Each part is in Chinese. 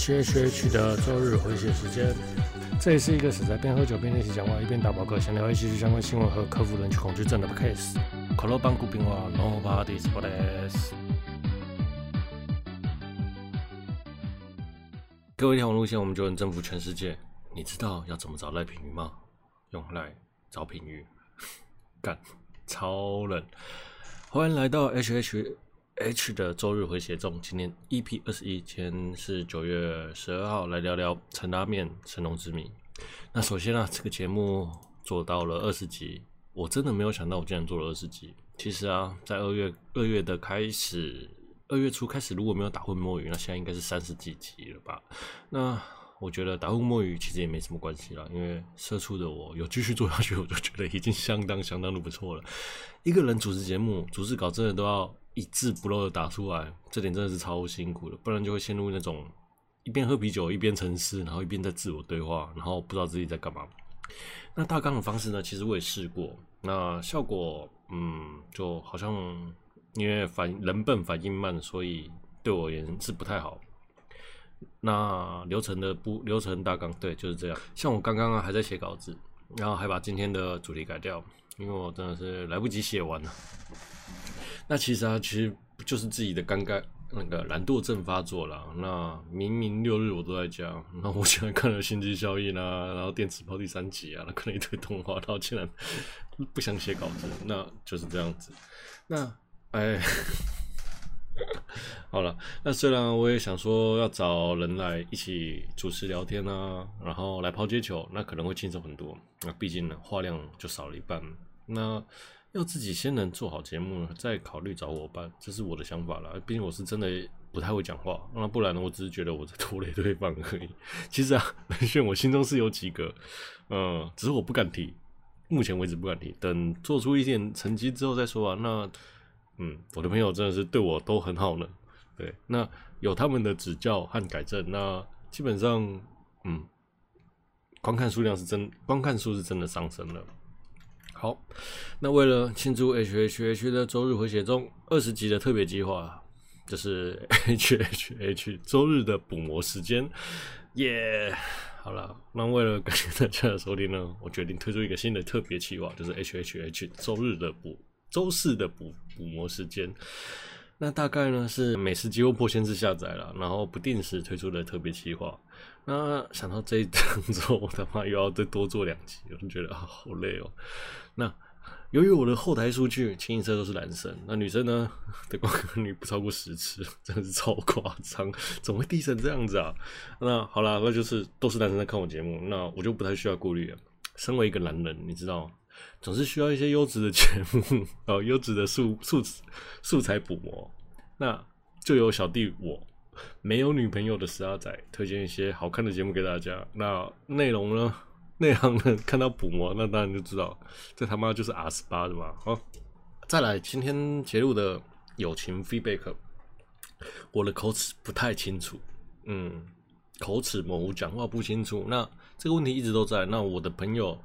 H H H 的周日回血时间，这也是一个死宅边喝酒边练习讲话，一边打扑克，想聊一些相关新闻和克服人群恐惧症的 case。可乐邦古冰话，No parties for this。各位天王路线，我们就能征服全世界。你知道要怎么找赖品妤吗？用赖找品妤，干，超冷。欢迎来到 H H。H 的周日回血中，今天 EP 二十一，今天是九月十二号，来聊聊陈拉面神农之谜。那首先啊，这个节目做到了二十集，我真的没有想到我竟然做了二十集。其实啊，在二月二月的开始，二月初开始，如果没有打混摸鱼，那现在应该是三十几集了吧？那。我觉得打混摸鱼其实也没什么关系啦，因为社畜的我有继续做下去，我就觉得已经相当相当的不错了。一个人主持节目、主持稿真的都要一字不漏的打出来，这点真的是超辛苦的，不然就会陷入那种一边喝啤酒一边沉思，然后一边在自我对话，然后不知道自己在干嘛。那大纲的方式呢，其实我也试过，那效果嗯，就好像因为反人笨反应慢，所以对我而言是不太好。那流程的不流程大纲对就是这样。像我刚刚啊还在写稿子，然后还把今天的主题改掉，因为我真的是来不及写完了。那其实啊，其实就是自己的尴尬那个懒惰症发作了。那明明六日我都在家，那我现在看了《星际效应》啊，然后《电磁炮》第三集啊，那看了一堆动画，然后竟然不想写稿子，那就是这样子。那哎。好了，那虽然我也想说要找人来一起主持聊天啊，然后来抛接球，那可能会轻松很多。那毕竟呢，话量就少了一半。那要自己先能做好节目，再考虑找伙伴，这是我的想法啦。毕竟我是真的不太会讲话，那不然呢，我只是觉得我在拖累对方而已。其实啊，人选我心中是有几个，嗯，只是我不敢提，目前为止不敢提，等做出一点成绩之后再说啊。那。嗯，我的朋友真的是对我都很好呢。对，那有他们的指教和改正，那基本上，嗯，观看数量是真，观看数是真的上升了。好，那为了庆祝 H H H 的周日回血中二十集的特别计划，就是 H H H 周日的补魔时间，耶！好了，那为了感谢大家的收听呢，我决定推出一个新的特别计划，就是 H H H 周日的补。周四的补补魔时间，那大概呢是每十集或破千次下载了，然后不定时推出的特别计划。那想到这一档之后，我他妈又要再多做两集，我就觉得啊好累哦。那由于我的后台数据清一色都是男生，那女生呢的观看率不超过十次，真的是超夸张，怎么会低成这样子啊？那好啦，那就是都是男生在看我节目，那我就不太需要顾虑了。身为一个男人，你知道。总是需要一些优质的节目哦，优质的素素素材补魔。那就由小弟我没有女朋友的十二仔推荐一些好看的节目给大家。那内容呢？内行人看到补魔，那当然就知道这他妈就是 R 十八的嘛。好，再来今天节录的友情 feedback，我的口齿不太清楚，嗯，口齿模糊，讲话不清楚。那这个问题一直都在。那我的朋友。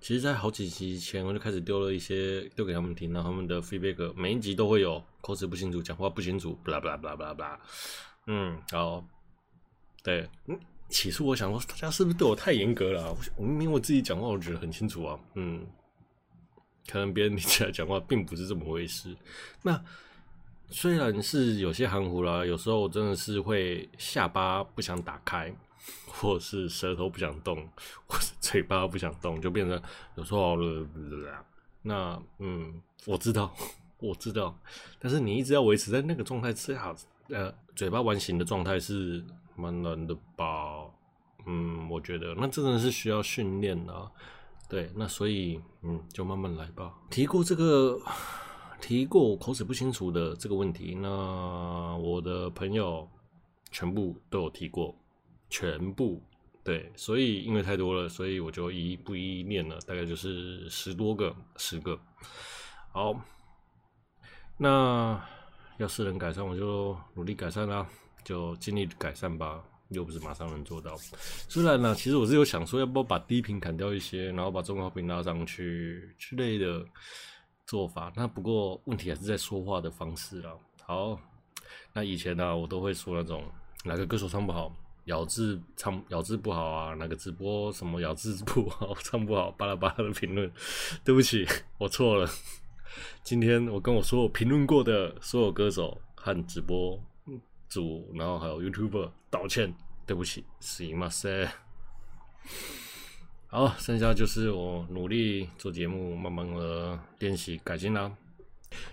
其实，在好几集前我就开始丢了一些，丢给他们听，然后他们的 feedback 每一集都会有口齿不清楚、讲话不清楚，巴拉巴拉巴拉巴拉巴拉。嗯，好，对，嗯，起初我想说，大家是不是对我太严格了？我明明我自己讲话，我觉得很清楚啊。嗯，可能别人听起来讲话并不是这么回事。那虽然是有些含糊啦，有时候我真的是会下巴不想打开。或是舌头不想动，或是嘴巴不想动，就变成有时候那嗯，我知道，我知道，但是你一直要维持在那个状态吃下，呃，嘴巴完形的状态是蛮难的吧？嗯，我觉得那真的是需要训练的。对，那所以嗯，就慢慢来吧。提过这个，提过我口齿不清楚的这个问题，那我的朋友全部都有提过。全部对，所以因为太多了，所以我就一一不一一念了，大概就是十多个，十个。好，那要是能改善，我就努力改善啦，就尽力改善吧，又不是马上能做到。虽然呢，其实我是有想说，要不要把低频砍掉一些，然后把中高频拉上去之类的做法。那不过问题还是在说话的方式啦。好，那以前呢，我都会说那种哪个歌手唱不好。咬字唱咬字不好啊，哪个直播什么咬字不好，唱不好，巴拉巴拉的评论，对不起，我错了。今天我跟我所有评论过的所有歌手和直播主，然后还有 YouTuber 道歉，对不起，すいません。好，剩下就是我努力做节目，慢慢的练习改进啦。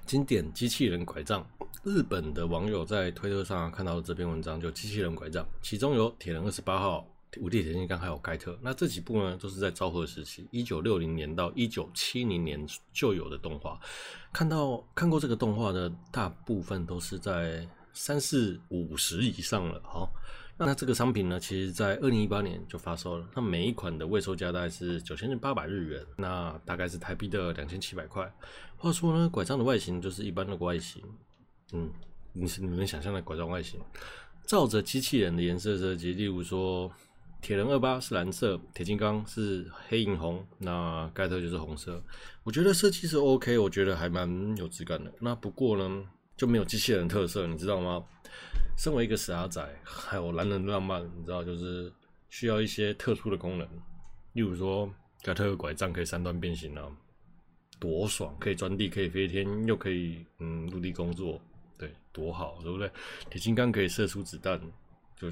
经典机器人拐杖，日本的网友在推特上看到这篇文章，就机器人拐杖，其中有铁人二十八号、 无敌铁金刚还有盖特。那这几部呢，都是在昭和时期，一九六零年到一九七零年就有的动画。看到看过这个动画的大部分都是在三四五十以上了。好。那这个商品呢，其实在二零一八年就发售了。那每一款的未售价大概是九千八百日元，那大概是台币的两千七百块。话说呢，拐杖的外形就是一般的外形，嗯，你是你能想象的拐杖外形，照着机器人的颜色设计，例如说铁人二八是蓝色，铁金刚是黑银红，那盖特就是红色。我觉得设计是 OK，我觉得还蛮有质感的。那不过呢，就没有机器人特色，你知道吗？身为一个死阿仔，还有男人浪漫，你知道，就是需要一些特殊的功能，例如说盖特的拐杖可以三段变形啊，多爽！可以钻地，可以飞天，又可以嗯陆地工作，对，多好，对不对？铁金刚可以射出子弹，就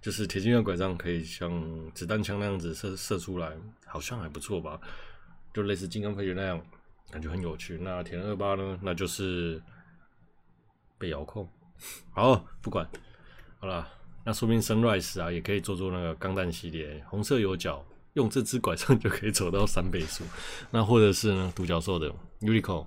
就是铁金刚拐杖可以像子弹枪那样子射射出来，好像还不错吧？就类似金刚飞行那样，感觉很有趣。那铁人二八呢？那就是被遥控。好，不管好了，那说明 Sunrise 啊，也可以做做那个钢弹系列，红色有角，用这支拐杖就可以走到三倍速。那或者是呢，独角兽的 Unico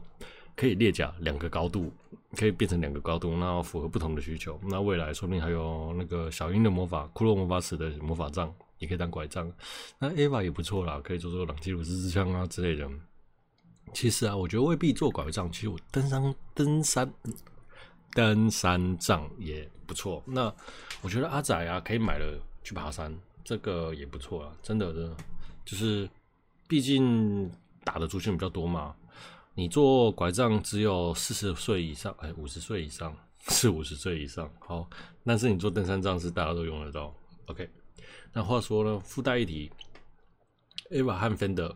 可以列甲两个高度，可以变成两个高度，那符合不同的需求。那未来说不定还有那个小樱的魔法，骷髅魔法使的魔法杖也可以当拐杖。那 Eva 也不错啦，可以做做朗基鲁斯之枪啊之类的。其实啊，我觉得未必做拐杖，其实我登山登山。登山杖也不错，那我觉得阿仔啊可以买了去爬山，这个也不错啊，真的，真的就是，毕竟打的族群比较多嘛。你做拐杖只有四十岁以上，哎，五十岁以上，四五十岁以上，好，但是你做登山杖是大家都用得到。OK，那话说呢，附带一提，Ava 和 Fender。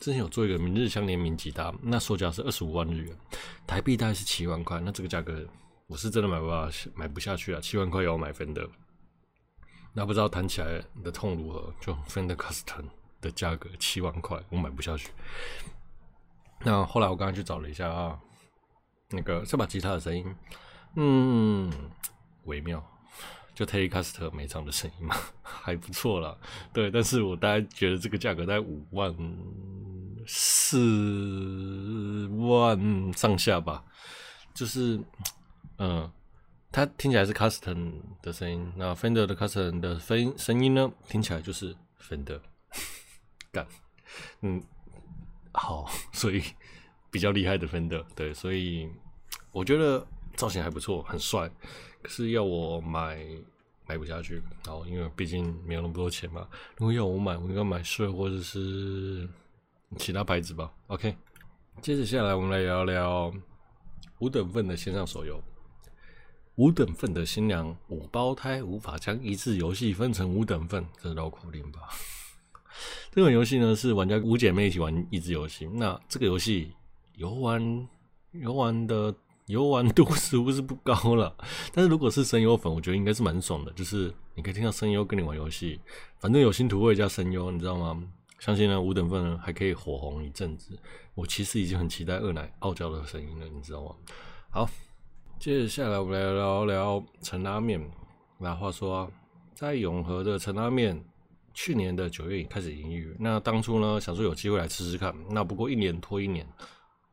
之前有做一个明日香联名吉他，那售价是二十五万日元，台币大概是七万块。那这个价格我是真的买不下，买不下去啊！七万块要我买 Fender，那不知道弹起来的痛如何？就 Fender Custom 的价格七万块，我买不下去。那后来我刚刚去找了一下啊，那个这把吉他的声音，嗯，微妙。就 Telecaster 每场的声音嘛，还不错啦。对，但是我大概觉得这个价格在五万四万上下吧。就是，嗯，它听起来是 Custom 的声音，那 Fender 的 Custom 的声声音呢，听起来就是 Fender 干，嗯，好，所以比较厉害的 Fender，对，所以我觉得造型还不错，很帅。可是要我买买不下去，然后因为毕竟没有那么多钱嘛。如果要我买，我应该买 Shure 或者是其他牌子吧。OK，接着下来我们来聊聊五等份的线上手游。五等份的新娘五胞胎无法将一次游戏分成五等份，这是绕口令吧？这款游戏呢是玩家五姐妹一起玩益智游戏。那这个游戏游玩游玩的。游玩度 似乎是不高了，但是如果是声优粉，我觉得应该是蛮爽的。就是你可以听到声优跟你玩游戏，反正有新图会加声优，你知道吗？相信呢五等份呢还可以火红一阵子。我其实已经很期待二奶傲娇的声音了，你知道吗？好，接下来我们来聊聊陈拉面。那话说，在永和的陈拉面，去年的九月已开始营业。那当初呢想说有机会来吃吃看，那不过一年拖一年。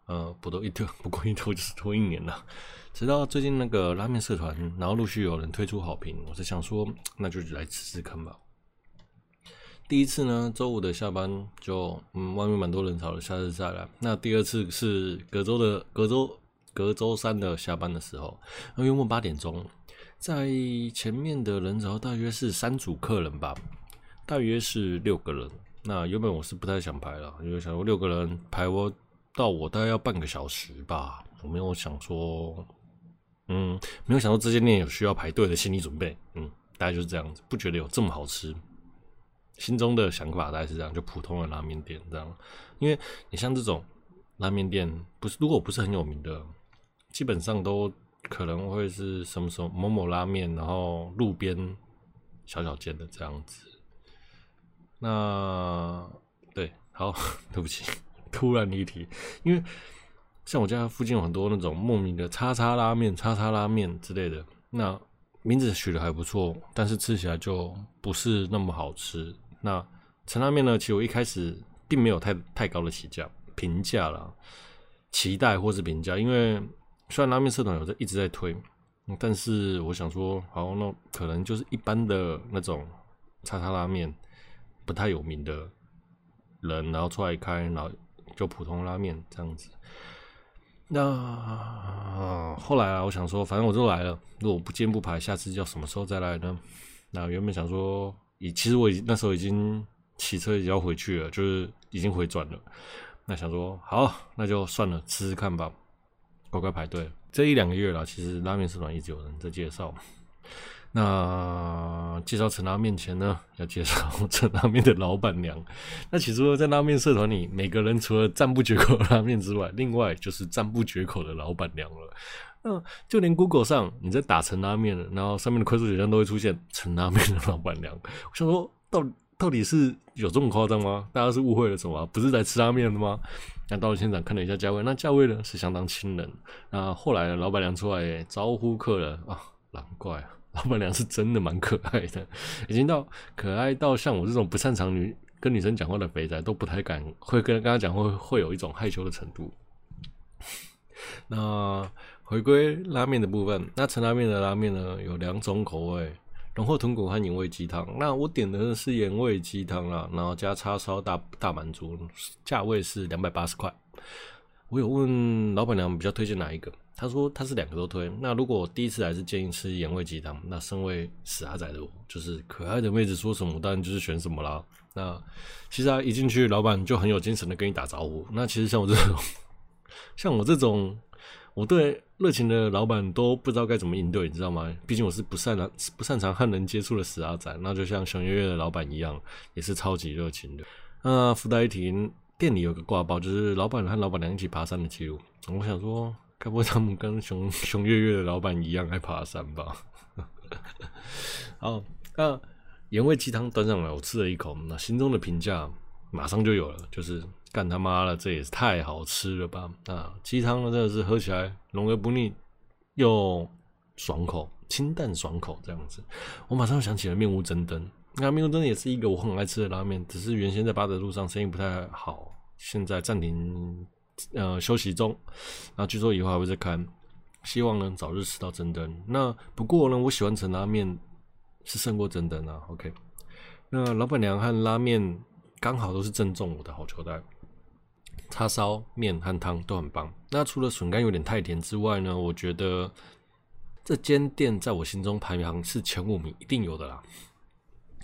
呃，不都一拖，不过一拖就是拖一年了。直到最近那个拉面社团，然后陆续有人推出好评，我是想说，那就来吃吃看吧。第一次呢，周五的下班就，嗯，外面蛮多人潮的，下次再来。那第二次是隔周的隔周隔周三的下班的时候，那约莫八点钟，在前面的人潮大约是三组客人吧，大约是六个人。那原本我是不太想排了，因为想说六个人排我。到我大概要半个小时吧，我没有想说，嗯，没有想到这间店有需要排队的心理准备，嗯，大概就是这样子，不觉得有这么好吃。心中的想法大概是这样，就普通的拉面店这样。因为你像这种拉面店，不是如果不是很有名的，基本上都可能会是什么什么某某拉面，然后路边小小间的这样子。那对，好，对不起，突然离题，因为像我家附近有很多那种莫名的叉叉拉面、叉叉拉面之类的，那名字取得还不错，但是吃起来就不是那么好吃。那陈拉面呢？其实我一开始并没有太太高的起价评价啦，期待或是评价，因为虽然拉面社团有在一直在推，但是我想说，好，那可能就是一般的那种叉叉拉面，不太有名的人，然后出来开，然后就普通拉面这样子。那、呃、后来啊，我想说，反正我都来了，如果不见不排，下次叫什么时候再来呢？那原本想说。已其实我已那时候已经骑车要回去了，就是已经回转了。那想说好，那就算了，试试看吧。乖乖排队。这一两个月了，其实拉面社团一直有人在介绍。那介绍陈拉面前呢，要介绍陈拉面的老板娘。那其实，在拉面社团里，每个人除了赞不绝口的拉面之外，另外就是赞不绝口的老板娘了。嗯，就连 Google 上你在打陈拉面，然后上面的快速选项都会出现陈拉面的老板娘。我想说，到到底是有这么夸张吗？大家是误会了什么？不是来吃拉面的吗？那到了现场看了一下价位，那价位呢是相当亲人。那后来老板娘出来招呼客人啊，难怪啊老板娘是真的蛮可爱的，已经到可爱到像我这种不擅长女跟女生讲话的肥仔都不太敢会跟跟她讲会会有一种害羞的程度。那。回归拉面的部分，那陈拉面的拉面呢，有两种口味，浓厚豚骨和盐味鸡汤。那我点的是盐味鸡汤啦，然后加叉烧大大满足，价位是两百八十块。我有问老板娘比较推荐哪一个，他说他是两个都推。那如果我第一次来是建议吃盐味鸡汤，那身为死阿仔的我，就是可爱的妹子说什么，当然就是选什么啦。那其实啊，一进去老板就很有精神的跟你打招呼。那其实像我这种，像我这种。我对热情的老板都不知道该怎么应对，你知道吗？毕竟我是不擅长、不擅长和人接触的死阿仔，那就像熊月月的老板一样，也是超级热情的。那附带一提，店里有个挂包，就是老板和老板娘一起爬山的记录。我想说，该不会他们跟熊 熊月月的老板一样爱爬山吧？好，那盐味鸡汤端上来，我吃了一口，那心中的评价马上就有了，就是。干他妈了，这也是太好吃了吧！啊，鸡汤呢真的是喝起来浓而不腻，又爽口，清淡爽口这样子。我马上想起了面屋蒸灯，那面屋蒸灯也是一个我很爱吃的拉面，只是原先在八德路上生意不太好，现在暂停呃休息中。那据说以后还会再开，希望能早日吃到真灯。那不过呢，我喜欢陈拉面是胜过真灯啊。OK，那老板娘和拉面刚好都是正中我的好球带。叉烧面和汤都很棒。那除了笋干有点太甜之外呢，我觉得这间店在我心中排行是前五名，一定有的啦。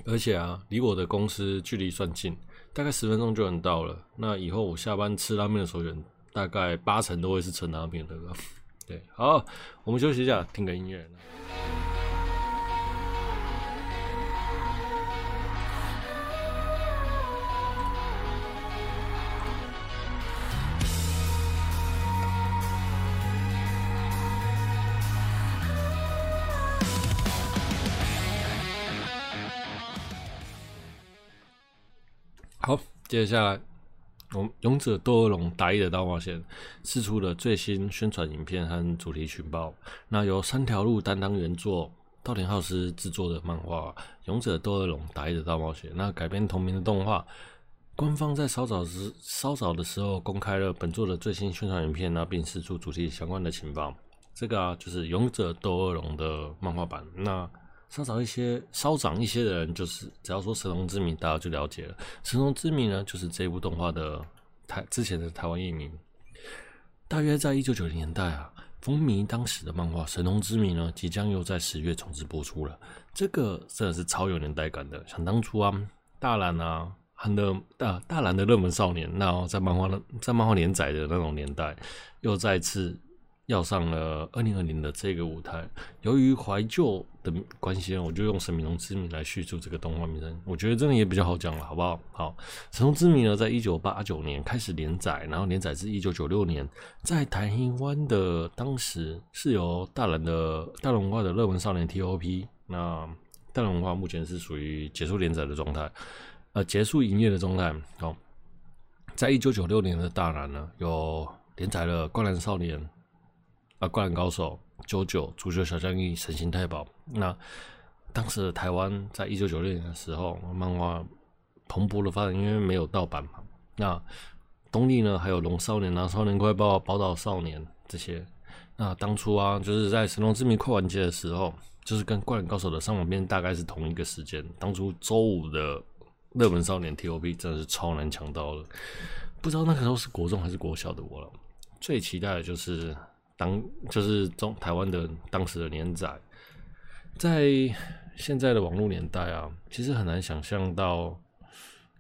而且啊，离我的公司距离算近，大概十分钟就能到了。那以后我下班吃拉面的时候，大概八成都会是吃拉面的了。对，好，我们休息一下，听个音乐。接下来我们《勇者斗恶龙》打野的大冒险释出了最新宣传影片和主题情报。那由三条路担当原作，稻田浩司制作的漫画《勇者斗恶龙》打野的大冒险，那改编同名的动画，官方在稍早时稍早的时候公开了本作的最新宣传影片，那并释出主题相关的情报。这个啊，就是《勇者斗恶龙》的漫画版。那稍早一些，稍长一些的人，就是只要说神龙之谜，大家就了解了。神龙之谜呢，就是这部动画的台之前的台湾译名。大约在一九九零年代啊，风靡当时的漫画《神龙之谜》呢，即将又在十月重置播出了。这个真的是超有年代感的。想当初啊，大岚啊，很的大大岚的热门少年，那在漫画在漫画连载的那种年代，又再次要上了二零二零的这个舞台。由于怀旧的关系，我就用《神明龙之谜》来叙述这个动画名称。我觉得真的也比较好讲了，好不好？好，《神龙之谜》呢，在一九八九年开始连载，然后连载至一九九六年，在台湾的当时是由大人的大龙文化的热文少年 TOP。那大龙文化目前是属于结束连载的状态，呃，结束营业的状态。好，在一九九六年的大南呢，有连载了《灌篮少年》啊，《灌篮高手》、《九九》、《足球小将翼》、《神行太保》。那当时的台湾在一九九六年的时候，漫画蓬勃的发展，因为没有盗版嘛。那东立呢，还有《龙少年》啊，《少年快报》、《宝岛少年》这些。那当初啊，就是在《神龙之谜》快完结的时候。就是跟《灌篮高手》的上网片大概是同一个时间。当初周五的热门少年 TOP 真的是超难抢到了，不知道那个时候是国中还是国小的我了。最期待的就是当就是中台湾的当时的连载，在现在的网络年代啊，其实很难想象到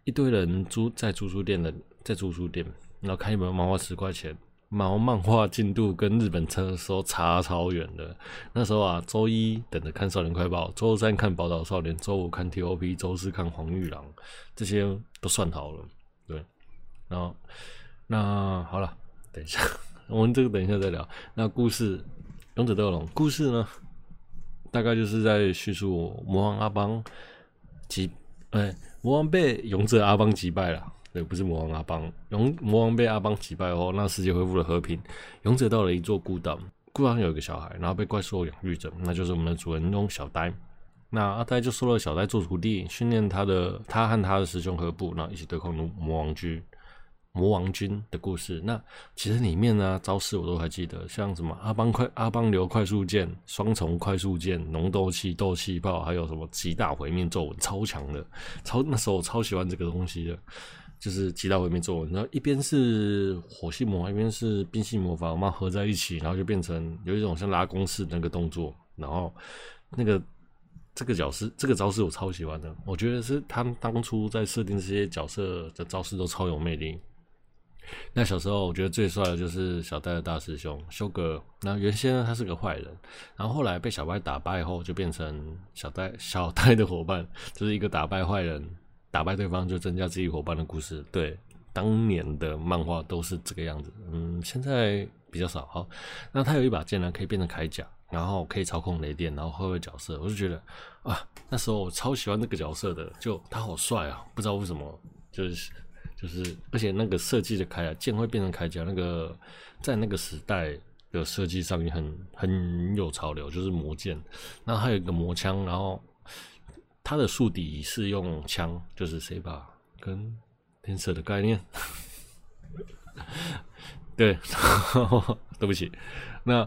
一堆人租在租书店的在租书店，然后看一本漫画十块钱。毛漫画进度跟日本车的时候差超远的。那时候啊，周一等着看《少年快报》，周三看《宝岛少年》，周五看 TOP，周四看《黄玉郎》，这些都算好了。对，然后那好了，等一下，我们这个等一下再聊。那故事《勇者斗龙》故事呢，大概就是在叙述魔王阿邦击，哎，魔王被勇者阿邦击败了。对，不是魔王阿邦，勇魔王被阿邦击败后，那世界恢复了和平。勇者到了一座孤岛，孤岛上有一个小孩，然后被怪兽养育着，那就是我们的主人公小呆。那阿呆就收了小呆做徒弟，训练他的他和他的师兄合部，然后一起对抗魔王军。魔王军的故事，那其实里面呢招式我都还记得，像什么阿邦快阿邦流快速剑、双重快速剑、浓斗气、斗气炮，还有什么极大毁灭咒文，超强的，超那时候我超喜欢这个东西的。就是极大毁灭咒文，然后一边是火系魔法，一边是冰系魔法，我们合在一起，然后就变成有一种像拉弓式的那个动作。然后那个这个角色，这个招式我超喜欢的，我觉得是他们当初在设定这些角色的招式都超有魅力。那小时候我觉得最帅的就是小呆的大师兄修格。那原先呢他是个坏人，然后后来被小白打败后，就变成小呆 小呆的伙伴，就是一个打败坏人。打败对方就增加自己伙伴的故事，对，当年的漫画都是这个样子，嗯，现在比较少。好，那他有一把剑呢，可以变成铠甲，然后可以操控雷电，然后换位角色，我就觉得啊，那时候我超喜欢那个角色的，就他好帅啊，不知道为什么，就是就是，而且那个设计的铠甲剑会变成铠甲，那个在那个时代的设计上也很很有潮流，就是魔剑，然后还有一个魔枪，然后。它的宿敌是用枪，就是谁把跟天色的概念。对，对不起。那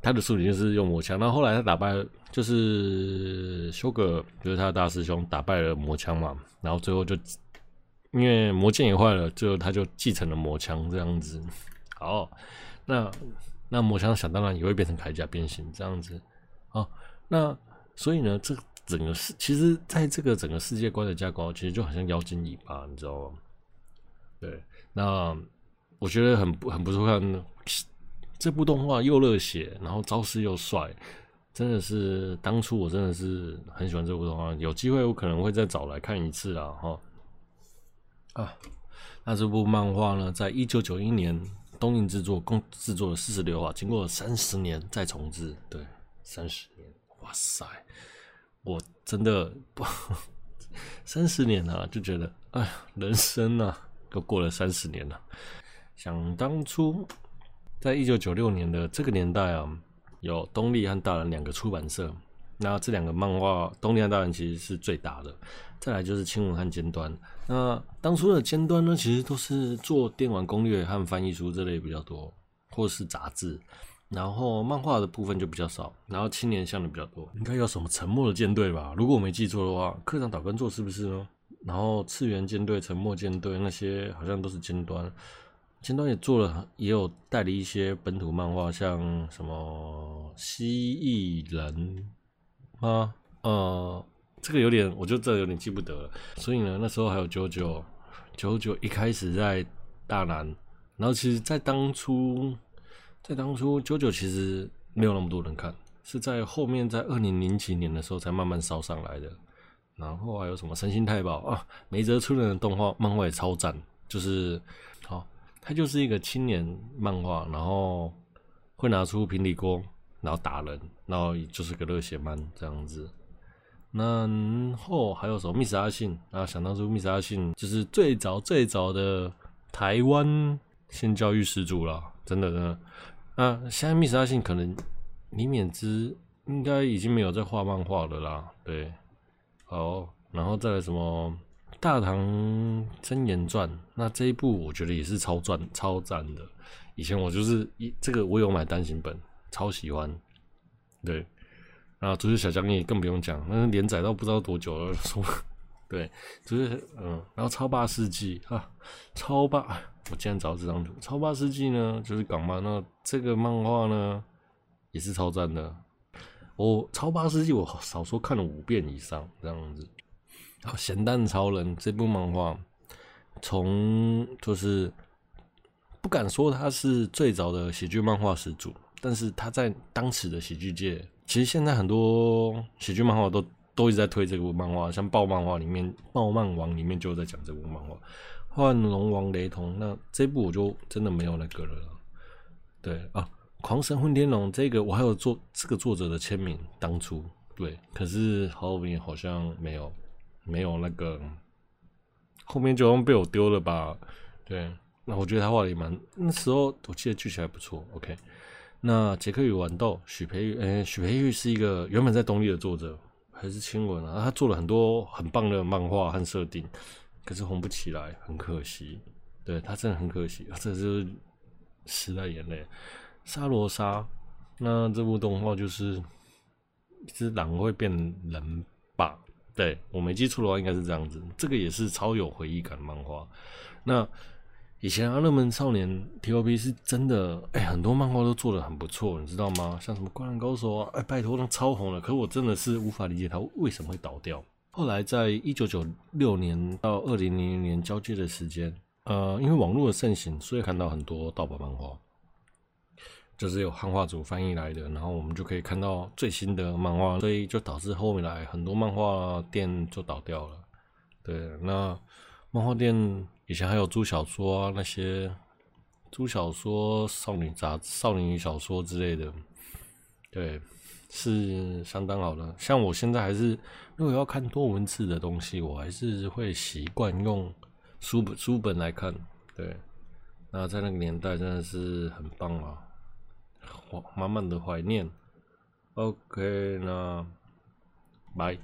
他的宿敌就是用魔枪，然后后来他打败，就是修格，就是他的大师兄打败了魔枪嘛，然后最后就因为魔剑也坏了，最后他就继承了魔枪这样子。好，那那魔枪想当然也会变成铠甲变形这样子。好，那所以呢，这。整个世，其实在这个整个世界观的架构，其实就好像妖精尾巴，你知道吗？对，那我觉得很很不错看，这部动画又热血，然后招式又帅，真的是当初我真的是很喜欢这部动画，有机会我可能会再找来看一次啦，哈。啊，那这部漫画呢，在一九九一年东映制作，共制作了四十六话，经过三十年再重制，对，三十年，哇塞！我真的不 三十年了，就觉得哎呀，人生啊，都过了三十年了。想当初，在一九九六年的这个年代啊，有东立和大人两个出版社，那这两个漫画，东立和大人其实是最大的。再来就是青文和尖端。那当初的尖端呢，其实都是做电玩攻略和翻译书这类比较多，或是杂志。然后漫画的部分就比较少，然后青年向的比较多，应该有什么沉默的舰队吧？如果我没记错的话，课长岛根作是不是呢？然后次元舰队、沉默舰队那些好像都是尖端，尖端也做了，也有代理一些本土漫画，像什么蜥蜴人啊，呃，这个有点，我就这有点记不得了。所以呢，那时候还有九九九九一开始在大南，然后其实在当初。在当初九九其实没有那么多人看，是在后面在二零零几年的时候才慢慢烧上来的。然后还有什么神行太保啊，梅泽春人的动画漫画也超赞，就是好，他就是一个青年漫画，然后会拿出平底锅，然后打人，然后就是个热血漫这样子。然后还有什么密斯阿信，啊想当初密斯阿信就是最早最早的台湾性教育始祖了，真的真的。那现在密斯阿信可能李勉之应该已经没有在画漫画了啦，对。好，然后再来什么《大唐真言传》，那这一部我觉得也是超赞、超赞的。以前我就是一这个我有买单行本，超喜欢。对，然后足球小将也更不用讲，那连载到不知道多久了。说对，就是嗯，然后超霸世纪啊，超霸，我竟然找到这张图。超霸世纪呢，就是港漫，那这个漫画呢也是超赞的。我超霸世纪，我少说看了五遍以上这样子。好，咸蛋超人这部漫画，从就是不敢说它是最早的喜剧漫画始祖，但是他在当时的喜剧界，其实现在很多喜剧漫画都都一直在推这部漫画，像爆漫画里面，爆漫王里面就在讲这部漫画，幻龙王雷同，那这部我就真的没有那个了。对啊。狂神混天龙这个我还有做这个作者的签名，当初对，可是后面好像没有，没有那个，后面就好像被我丢了吧？对，那我觉得他画的也蛮，那时候我记得剧情还不错。OK，那杰克与豌豆，许培玉，许培玉是一个原本在东立的作者，还是亲文啊？他做了很多很棒的漫画和设定，可是红不起来，很可惜。对，他真的很可惜，这是时代眼泪。沙罗莎，那这部动画就是一只狼会变人吧？对，我没记错的话，应该是这样子。这个也是超有回忆感的漫画。那以前阿乐门少年 T.O.P 是真的，哎、很多漫画都做得很不错，你知道吗？像什么《灌篮高手》啊，哎、拜托，那超红了。可我真的是无法理解他为什么会倒掉。后来在一九九六年到二零零零年交接的时间，呃，因为网络的盛行，所以看到很多盗版漫画。就是有汉化组翻译来的，然后我们就可以看到最新的漫画，所以就导致后面来很多漫画店就倒掉了。对，那漫画店以前还有租小说啊，那些租小说、少女杂、少女小说之类的，对，是相当好的。像我现在还是，如果要看多文字的东西，我还是会习惯用书本书本来看。对，那在那个年代真的是很棒啊。满满的怀念。OK，那拜。